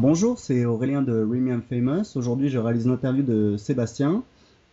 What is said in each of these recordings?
bonjour, c'est Aurélien de Remium Famous. Aujourd'hui, je réalise une interview de Sébastien,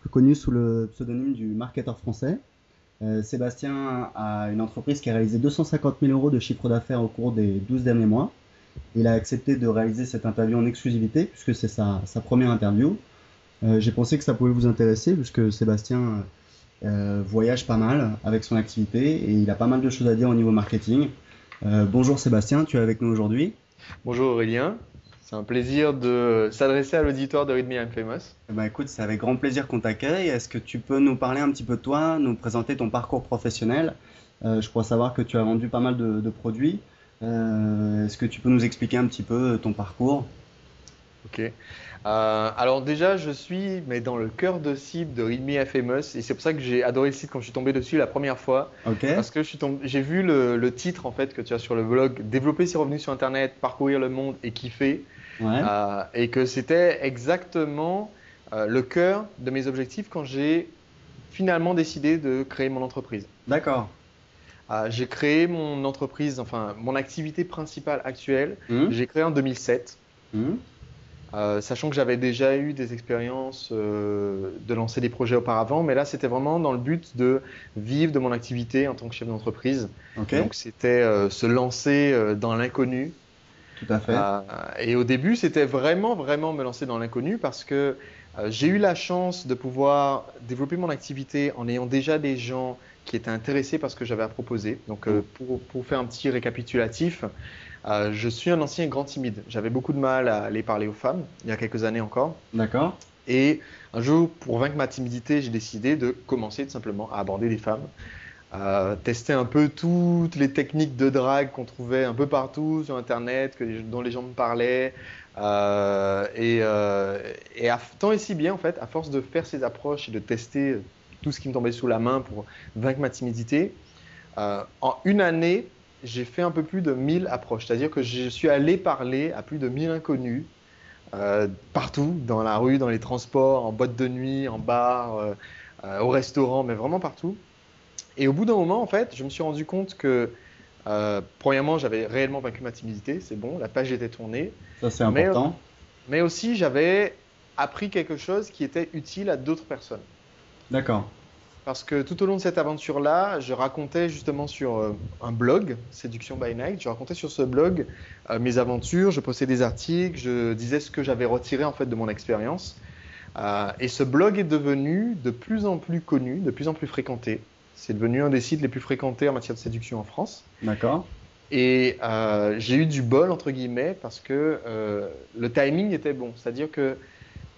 plus connu sous le pseudonyme du marketeur français. Euh, Sébastien a une entreprise qui a réalisé 250 000 euros de chiffre d'affaires au cours des 12 derniers mois. Il a accepté de réaliser cette interview en exclusivité puisque c'est sa, première interview. Euh, J'ai pensé que ça pouvait vous intéresser puisque Sébastien euh, voyage pas mal avec son activité et il a pas mal de choses à dire au niveau marketing. Bonjour Sébastien, tu es avec nous aujourd'hui. Bonjour Aurélien, c'est un plaisir de s'adresser à l'auditoire de Read Me I'm Famous. Ben, écoute, c'est avec grand plaisir qu'on t'accueille. Est-ce que tu peux nous parler un petit peu de toi, nous présenter ton parcours professionnel? Euh, Je crois savoir que tu as vendu pas mal de, de produits. Euh, Est-ce que tu peux nous expliquer un petit peu ton parcours? Ok. Euh, alors déjà, je suis mais dans le cœur de cible de Read Me Famous et c'est pour ça que j'ai adoré le site quand je suis tombé dessus la première fois. Parce que j'ai vu le, le, titre en fait que tu as sur le blog, développer ses revenus sur Internet, parcourir le monde et kiffer. Ouais. Euh, et que c'était exactement euh, le cœur de mes objectifs quand j'ai finalement décidé de créer mon entreprise. D'accord. J'ai créé mon entreprise, enfin mon activité principale actuelle, Mmh. j'ai créé en 2007. Mmh. Euh, sachant que j'avais déjà eu des expériences euh, de lancer des projets auparavant, mais là c'était vraiment dans le but de vivre de mon activité en tant que chef d'entreprise. Donc c'était euh, se lancer dans l'inconnu. Tout à fait. Et au début c'était vraiment vraiment me lancer dans l'inconnu parce que j'ai eu la chance de pouvoir développer mon activité en ayant déjà des gens qui étaient intéressés par ce que j'avais à proposer. Donc pour, pour faire un petit récapitulatif, euh, je suis un ancien grand timide. J'avais beaucoup de mal à aller parler aux femmes il y a quelques années encore. D'accord. Et un jour, pour vaincre ma timidité, j'ai décidé de commencer tout simplement à aborder des femmes, euh, tester un peu toutes les techniques de drague qu'on trouvait un peu partout sur Internet, que dont les gens me parlaient. Euh, et euh, et à, tant et si bien, en fait, à force de faire ces approches et de tester tout ce qui me tombait sous la main pour vaincre ma timidité, en une année, j'ai fait un peu plus de 1000 approches. C'est-à-dire que je suis allé parler à plus de 1000 inconnus euh, partout, dans la rue, dans les transports, en boîte de nuit, en bar, euh, euh, au restaurant, mais vraiment partout. Et au bout d'un moment, en fait, je me suis rendu compte que, premièrement, j'avais réellement vaincu ma timidité, c'est bon, la page était tournée, Ça c'est Mais- important. mais aussi j'avais appris quelque chose qui était utile à d'autres personnes. D'accord. Parce que tout au long de cette aventure-là, je racontais justement sur euh, un blog, Séduction by Night, je racontais sur ce blog euh, mes aventures, je postais des articles, je disais ce que j'avais retiré en fait de mon expérience. Euh, et ce blog est devenu de plus en plus connu, de plus en plus fréquenté. C'est devenu un des sites les plus fréquentés en matière de séduction en France. D'accord. Et euh, j'ai eu du bol, entre guillemets, parce que le timing était bon. C'est-à-dire que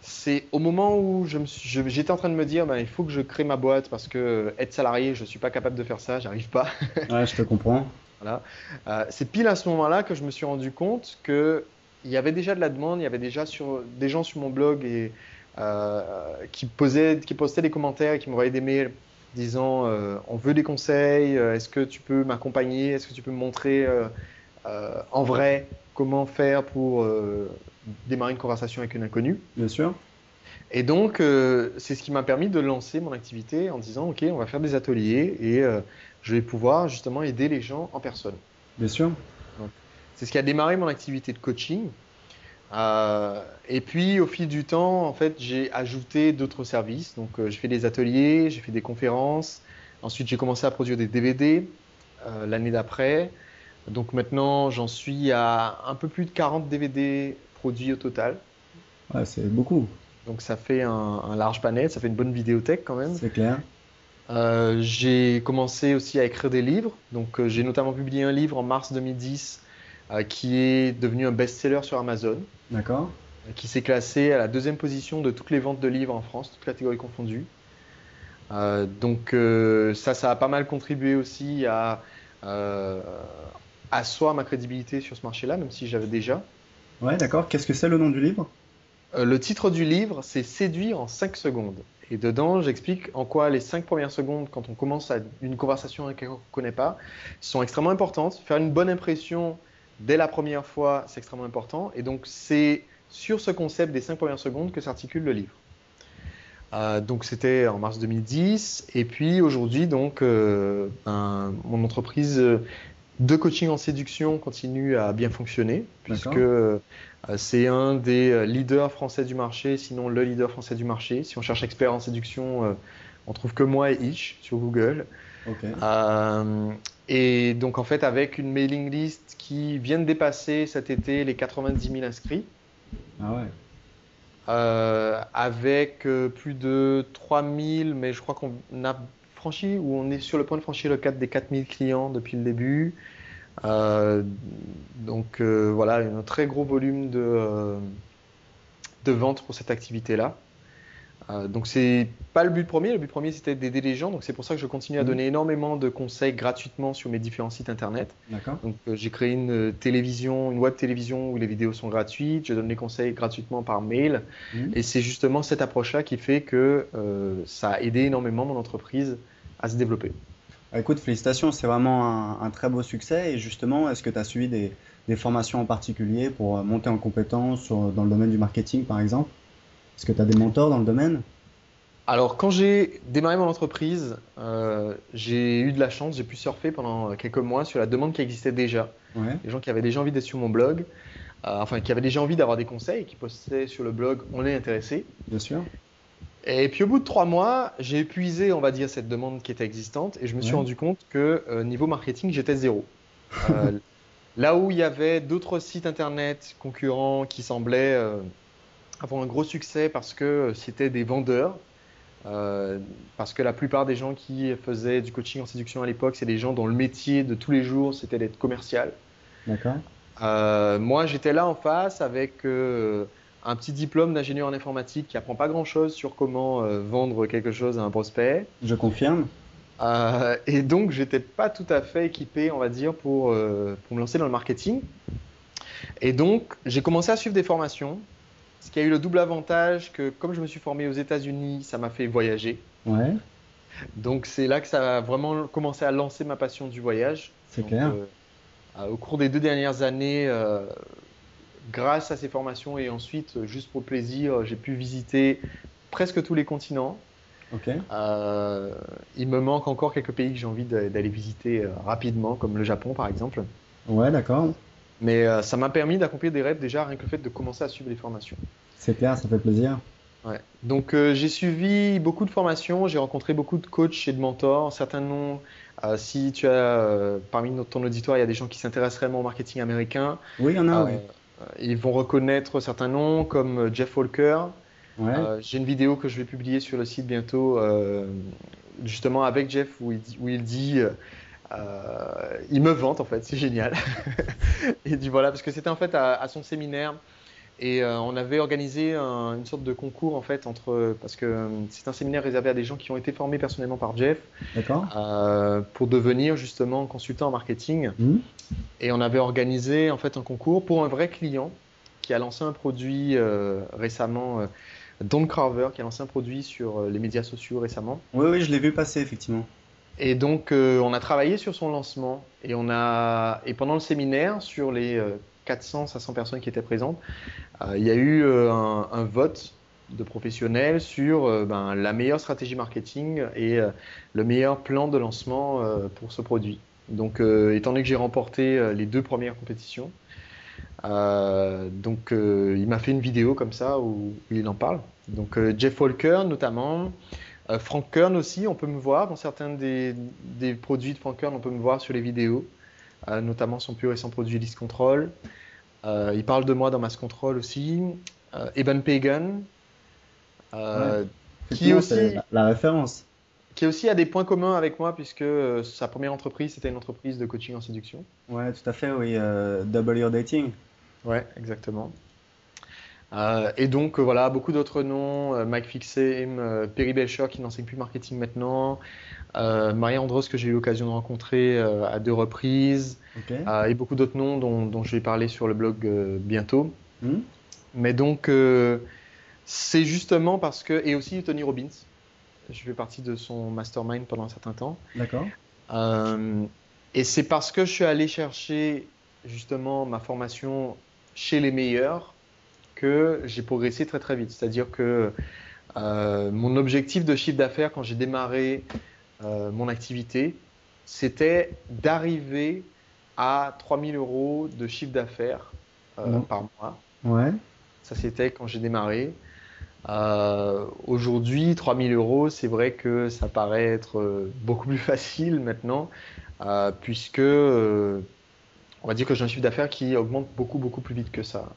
c'est au moment où j'étais en train de me dire, ben, il faut que je crée ma boîte parce que euh, être salarié, je ne suis pas capable de faire ça, j'arrive pas. Ouais, je te comprends. Voilà. Euh, c'est pile à ce moment-là que je me suis rendu compte que il y avait déjà de la demande, il y avait déjà sur, des gens sur mon blog et, euh, qui, posaient, qui postaient des commentaires et qui m'envoyaient des mails disant euh, on veut des conseils, est-ce que tu peux m'accompagner, est-ce que tu peux me montrer euh, en vrai comment faire pour euh, démarrer une conversation avec une inconnue? Bien sûr. Et donc, euh, c'est ce qui m'a permis de lancer mon activité en disant, OK, on va faire des ateliers et je vais pouvoir justement aider les gens en personne. Bien sûr. C'est ce qui a démarré mon activité de coaching. Euh, et puis, au fil du temps, en fait, j'ai ajouté d'autres services. Donc, euh, j'ai fait des ateliers, j'ai fait des conférences. Ensuite, j'ai commencé à produire des DVD euh, l'année d'après. Donc, maintenant, j'en suis à un peu plus de 40 DVD produits au total. Ouais, c'est beaucoup. Donc, ça fait un, un large panel, ça fait une bonne vidéothèque quand même. C'est clair. Euh, j'ai commencé aussi à écrire des livres. Donc, euh, j'ai notamment publié un livre en mars 2010 euh, qui est devenu un best-seller sur Amazon, D'accord. qui s'est classé à la deuxième position de toutes les ventes de livres en France, toutes catégories confondues. Donc, ça, ça a pas mal contribué aussi à asseoir ma crédibilité sur ce marché-là, même si j'avais déjà. Ouais, d'accord. Qu'est-ce que c'est le nom du livre? Euh, le titre du livre, c'est Séduire en 5 secondes. Et dedans, j'explique en quoi les 5 premières secondes, quand on commence à une conversation avec quelqu'un qu'on ne connaît pas, sont extrêmement importantes. Faire une bonne impression dès la première fois, c'est extrêmement important. Et donc, c'est sur ce concept des 5 premières secondes que s'articule le livre. Euh, donc, c'était en mars 2010. Et puis, aujourd'hui, donc, euh, ben, mon entreprise de coaching en séduction continue à bien fonctionner, puisque euh, c'est un des euh, leaders français du marché, sinon le leader français du marché. Si on cherche expert en séduction, euh, on trouve que moi et Itch sur Google. et donc en fait avec une mailing list qui vient de dépasser cet été les 90 000 inscrits. Ah ouais. avec plus de 3000, mais je crois qu'on a franchi ou on est sur le point de franchir le cap des 4000 clients depuis le début. Euh, donc euh, voilà, un très gros volume de, euh, de ventes pour cette activité-là. Donc c'est pas le but premier, le but premier c'était d'aider les gens, donc c'est pour ça que je continue à mhm. donner énormément de conseils gratuitement sur mes différents sites internet. Donc j'ai créé une télévision, une web télévision où les vidéos sont gratuites, je donne les conseils gratuitement par mail, mhm. et c'est justement cette approche-là qui fait que ça a aidé énormément mon entreprise à se développer. Écoute, félicitations, c'est vraiment un, très beau succès. Et justement, est-ce que tu as suivi des, formations en particulier pour monter en compétences dans le domaine du marketing, par exemple? Est-ce que tu as des mentors dans le domaine? Alors, quand j'ai démarré mon entreprise, euh, j'ai eu de la chance, j'ai pu surfer pendant quelques mois sur la demande qui existait déjà. Les gens qui avaient déjà envie d'être sur mon blog, euh, enfin, qui avaient déjà envie d'avoir des conseils, qui postaient sur le blog, on est intéressé. Bien sûr. Et puis au bout de trois mois, j'ai épuisé, on va dire, cette demande qui était existante et je me suis rendu compte que euh, niveau marketing, j'étais zéro. Là où il y avait d'autres sites internet concurrents qui semblaient avoir un gros succès parce que c'était des vendeurs, parce que la plupart des gens qui faisaient du coaching en séduction à l'époque, c'est des gens dont le métier de tous les jours, c'était d'être commercial. D'accord. moi, j'étais là en face avec un petit diplôme d'ingénieur en informatique qui apprend pas grand-chose sur comment euh, vendre quelque chose à un prospect. Je confirme. Euh, et donc, j'étais pas tout à fait équipé, on va dire, pour, euh, pour me lancer dans le marketing. Et donc, j'ai commencé à suivre des formations, ce qui a eu le double avantage que, comme je me suis formé aux États-Unis, ça m'a fait voyager. Ouais. Donc, c'est là que ça a vraiment commencé à lancer ma passion du voyage. C'est clair. au cours des deux dernières années, grâce à ces formations et ensuite, euh, juste pour plaisir, euh, j'ai pu visiter presque tous les continents. Euh, il me manque encore quelques pays que j'ai envie d'aller visiter rapidement, comme le Japon par exemple. Ouais, d'accord. Mais ça m'a permis d'accomplir des rêves déjà rien que le fait de commencer à suivre les formations. C'est clair, ça fait plaisir. Ouais. Donc j'ai suivi beaucoup de formations, j'ai rencontré beaucoup de coachs et de mentors. Certains noms, si tu as parmi ton auditoire, il y a des gens qui s'intéressent réellement au marketing américain. Oui, il y en a. oui. Euh, ils vont reconnaître certains noms comme euh, Jeff Walker. Euh, j'ai une vidéo que je vais publier sur le site bientôt, justement avec Jeff, où il dit, où il, dit il me vante en fait, c'est génial. et dit voilà, parce que c'était en fait à son séminaire et euh, on avait organisé une sorte de concours en fait entre parce que euh, c'est un séminaire réservé à des gens qui ont été formés personnellement par Jeff euh, pour devenir justement consultant en marketing. Mmh. Et on avait organisé en fait un concours pour un vrai client qui a lancé un produit récemment. Don Carver qui a lancé un produit sur les médias sociaux récemment. Oui, oui, je l'ai vu passer effectivement. Et donc, on a travaillé sur son lancement et on a et pendant le séminaire sur les 400, 500 personnes qui étaient présentes, euh, il y a eu euh, un, vote de professionnels sur euh, ben, la meilleure stratégie marketing et le meilleur plan de lancement pour ce produit. Donc, étant donné que j'ai remporté les deux premières compétitions, donc il m'a fait une vidéo comme ça où, il en parle. Donc Jeff Walker notamment, Frank Kern aussi, on peut me voir dans certains des, des produits de Frank Kern, on peut me voir sur les vidéos, notamment son plus récent produit List Control. Euh, il parle de moi dans Mass Control aussi. Euh, Evan Pagan, euh, qui aussi la, référence. Qui aussi a des points communs avec moi puisque sa première entreprise c'était une entreprise de coaching en séduction. Ouais, tout à fait, oui. Double Your Dating. Ouais, exactement. Et donc voilà, beaucoup d'autres noms, Mike Fixem, Perry Belcher qui n'enseigne plus marketing maintenant, euh, Marie Andros que j'ai eu l'occasion de rencontrer à deux reprises, euh, et beaucoup d'autres noms dont, je vais parler sur le blog euh, bientôt. Hmm. Mais donc, euh, c'est justement parce que. Et aussi Tony Robbins. Je fais partie de son mastermind pendant un certain temps. D'accord. et c'est parce que je suis allé chercher justement ma formation chez les meilleurs que j'ai progressé très très vite. C'est-à-dire que mon objectif de chiffre d'affaires quand j'ai démarré mon activité, c'était d'arriver à 3000 euros de chiffre d'affaires euh, par mois. Ouais. Ça, c'était quand j'ai démarré. Euh, Aujourd'hui, 3000 euros, c'est vrai que ça paraît être euh, beaucoup plus facile maintenant, euh, puisque euh, on va dire que j'ai un chiffre d'affaires qui augmente beaucoup, beaucoup plus vite que ça.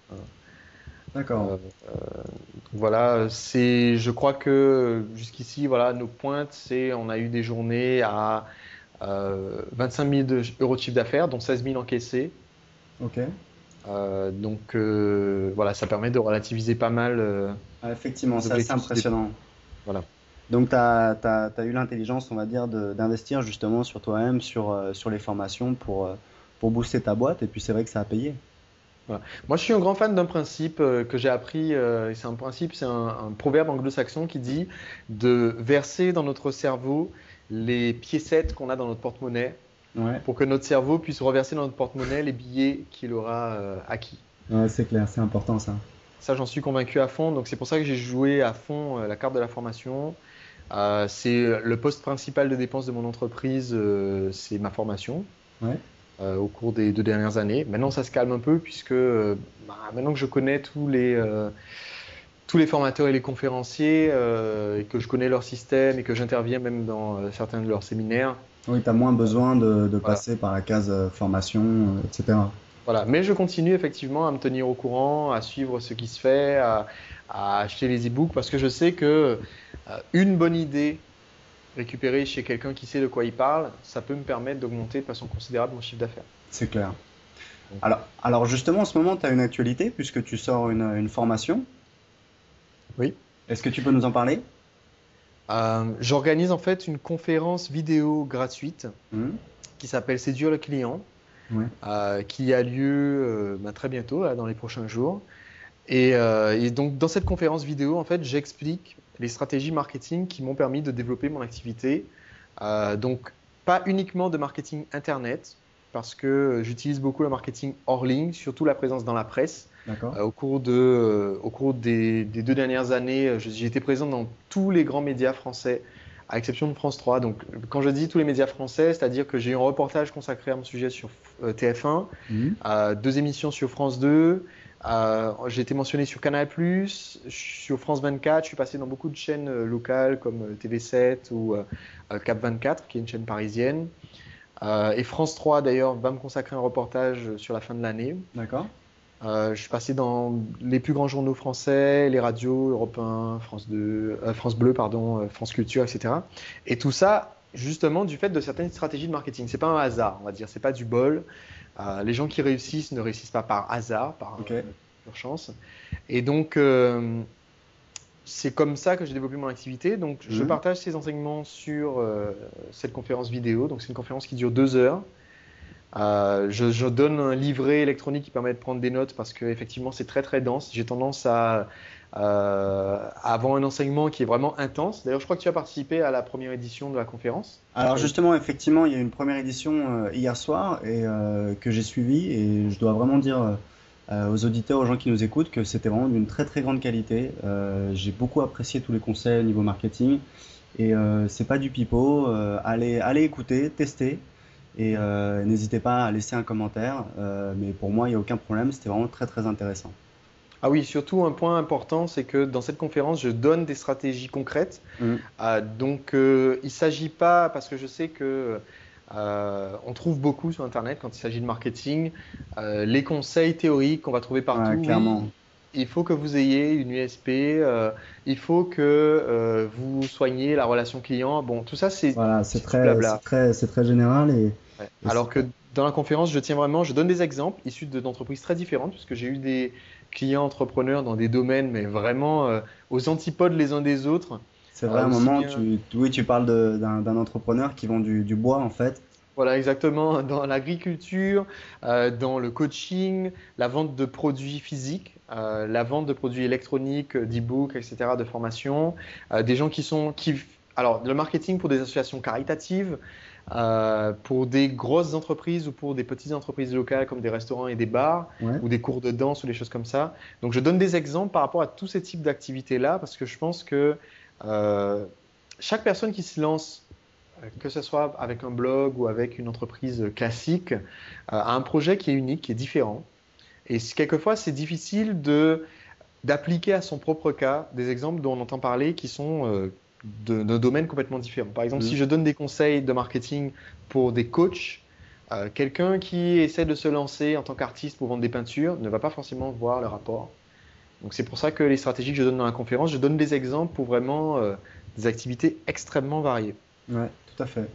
D'accord. Euh, voilà, c'est, je crois que jusqu'ici, voilà, nos pointes, c'est, on a eu des journées à euh, 25 000 de- euros de chiffre d'affaires, dont 16 000 encaissés. Ok. Euh, donc euh, voilà, ça permet de relativiser pas mal. euh, Ah, effectivement, c'est assez impressionnant. Voilà. Donc, tu as, eu l'intelligence, on va dire, d'investir justement sur toi-même, sur, euh, sur les formations pour, euh, pour booster ta boîte. Et puis, c'est vrai que ça a payé. Moi, je suis un grand fan d'un principe euh, que j'ai appris. euh, c'est un principe, c'est un, un proverbe anglo-saxon qui dit de verser dans notre cerveau les piécettes qu'on a dans notre porte-monnaie Ouais, pour que notre cerveau puisse reverser dans notre porte-monnaie les billets qu'il aura euh, acquis. ouais c'est clair, c'est important ça. Ça, j'en suis convaincu à fond. Donc, c'est pour ça que j'ai joué à fond la carte de la formation. C'est le poste principal de dépense de mon entreprise, c'est ma formation. Ouais. Euh, au cours des deux dernières années. Maintenant, ça se calme un peu puisque euh, bah, maintenant que je connais tous les euh, tous les formateurs et les conférenciers et que je connais leur système et que j'interviens même dans certains de leurs séminaires. Oui, tu as moins besoin de, de passer par la case formation, etc. Voilà. Mais je continue effectivement à me tenir au courant, à suivre ce qui se fait, à, à acheter les e-books parce que je sais que euh, une bonne idée récupérée chez quelqu'un qui sait de quoi il parle, ça peut me permettre d'augmenter de façon considérable mon chiffre d'affaires. C'est clair. Alors, alors justement, en ce moment, tu as une actualité puisque tu sors une, une formation. Oui. Est-ce que tu peux nous en parler? Euh, J'organise en fait une conférence vidéo gratuite Mhm. qui s'appelle Séduire le client, Ouais. euh, qui a lieu euh, bah, très bientôt, là, dans les prochains jours. Et, euh, et donc dans cette conférence vidéo, en fait, j'explique les stratégies marketing qui m'ont permis de développer mon activité. Euh, donc pas uniquement de marketing internet, parce que j'utilise beaucoup le marketing hors ligne, surtout la présence dans la presse. Euh, au cours, de, au cours des, des deux dernières années, j'ai été présent dans tous les grands médias français, à exception de France 3. Donc, quand je dis tous les médias français, c'est-à-dire que j'ai eu un reportage consacré à mon sujet sur euh, TF1, Mhm. deux émissions sur France 2, euh, j'ai été mentionné sur Canal+, sur France 24, je suis passé dans beaucoup de chaînes euh, locales comme euh, TV7 ou Cap 24, qui est une chaîne parisienne. Euh, et France 3, d'ailleurs, va me consacrer un reportage sur la fin de l'année. D'accord. Euh, je suis passé dans les plus grands journaux français, les radios, Europe 1, France 2, euh, France Bleu, pardon, France Culture, etc. Et tout ça, justement, du fait de certaines stratégies de marketing. C'est pas un hasard, on va dire. C'est pas du bol. Euh, les gens qui réussissent ne réussissent pas par hasard, par Ok. euh, pure chance. Et donc, euh, c'est comme ça que j'ai développé mon activité. Donc, je Mhm. partage ces enseignements sur cette conférence vidéo. Donc, c'est une conférence qui dure deux heures. Euh, je, donne un livret électronique qui permet de prendre des notes parce que effectivement c'est très très dense. J'ai tendance à, euh, avoir un enseignement qui est vraiment intense. D'ailleurs, je crois que tu as participé à la première édition de la conférence. Alors justement, effectivement, il y a eu une première édition euh, hier soir et euh, que j'ai suivie et je dois vraiment dire aux auditeurs, aux gens qui nous écoutent que c'était vraiment d'une très très grande qualité. J'ai beaucoup apprécié tous les conseils au niveau marketing et c'est pas du pipeau. Allez, allez écouter, tester et euh, n'hésitez pas à laisser un commentaire. Euh, mais pour moi, il n'y a aucun problème. C'était vraiment très très intéressant. Ah oui, surtout un point important, c'est que dans cette conférence, je donne des stratégies concrètes. Mhm. Euh, donc, il ne s'agit pas, parce que je sais que euh, on trouve beaucoup sur Internet quand il s'agit de marketing, euh, les conseils théoriques qu'on va trouver partout. Ouais, Oui, clairement. Il faut que vous ayez une USP, euh, il faut que euh, vous soigniez la relation client. Bon, tout ça, c'est Voilà, c'est c'est très, très, très général et, Ouais. Et Alors que dans la conférence, je tiens vraiment, je donne des exemples issus de- d'entreprises très différentes, puisque j'ai eu des clients entrepreneurs dans des domaines, mais vraiment euh, aux antipodes les uns des autres. C'est vrai, à un moment, tu, oui, tu parles d'un d'un entrepreneur qui vend du, du bois, en fait. Voilà, exactement, dans l'agriculture, euh, dans le coaching, la vente de produits physiques, euh, la vente de produits électroniques, d'e-books, etc., de formation, euh, des gens qui sont, qui, alors, le marketing pour des associations caritatives, euh, pour des grosses entreprises ou pour des petites entreprises locales comme des restaurants et des bars, Ouais. ou des cours de danse ou des choses comme ça. Donc je donne des exemples par rapport à tous ces types d'activités-là parce que je pense que euh, chaque personne qui se lance que ce soit avec un blog ou avec une entreprise classique, a un projet qui est unique, qui est différent. Et quelquefois, c'est difficile de d'appliquer à son propre cas des exemples dont on entend parler qui sont de, de, domaines complètement différents. Par exemple, si mm. je donne des conseils de marketing pour des coachs, euh, quelqu'un qui essaie de se lancer en tant qu'artiste pour vendre des peintures ne va pas forcément voir le rapport. Donc c'est pour ça que les stratégies que je donne dans la conférence, je donne des exemples pour vraiment euh, des activités extrêmement variées. Ouais, tout à fait.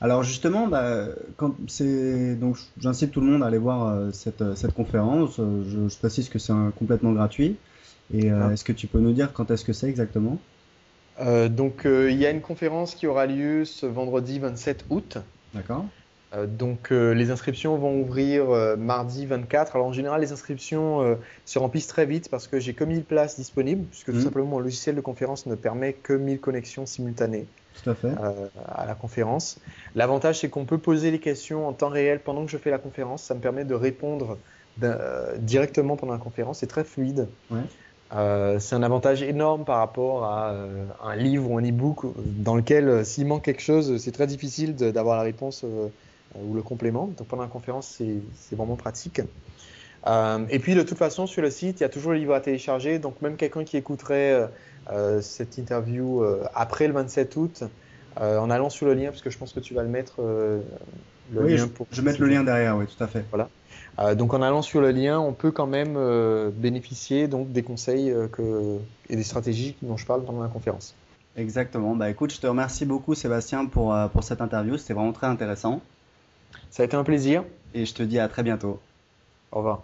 Alors justement, bah, donc j'incite tout le monde à aller voir euh, cette, conférence. Je, précise que c'est complètement gratuit. Et ah. est-ce que tu peux nous dire quand est-ce que c'est exactement? Donc il y a une conférence qui aura lieu ce vendredi 27 août. D'accord. Euh, donc euh, les inscriptions vont ouvrir euh, mardi 24. Alors en général, les inscriptions se remplissent très vite parce que j'ai que 1000 places disponibles, puisque tout mhm. simplement mon logiciel de conférence ne permet que 1000 connexions simultanées tout à, fait. à la conférence. L'avantage, c'est qu'on peut poser les questions en temps réel pendant que je fais la conférence. Ça me permet de répondre directement pendant la conférence. C'est très fluide. c'est un avantage énorme par rapport à un livre ou un e-book dans lequel, s'il manque quelque chose, c'est très difficile d'avoir la réponse euh, ou le complément. Donc pendant la conférence, c'est vraiment pratique. Euh, et puis de toute façon, sur le site, il y a toujours le livre à télécharger. Donc même quelqu'un qui écouterait euh, cette interview après le 27 août, en allant sur le lien, parce que je pense que tu vas le mettre. le oui, lien je, pour je vais mettre le lien derrière, oui, tout à fait. Voilà. donc en allant sur le lien, on peut quand même bénéficier donc des conseils que, et des stratégies dont je parle pendant la conférence. Exactement. Bah écoute, je te remercie beaucoup Sébastien pour, pour cette interview. C'était vraiment très intéressant. Ça a été un plaisir. Et je te dis à très bientôt. Au revoir.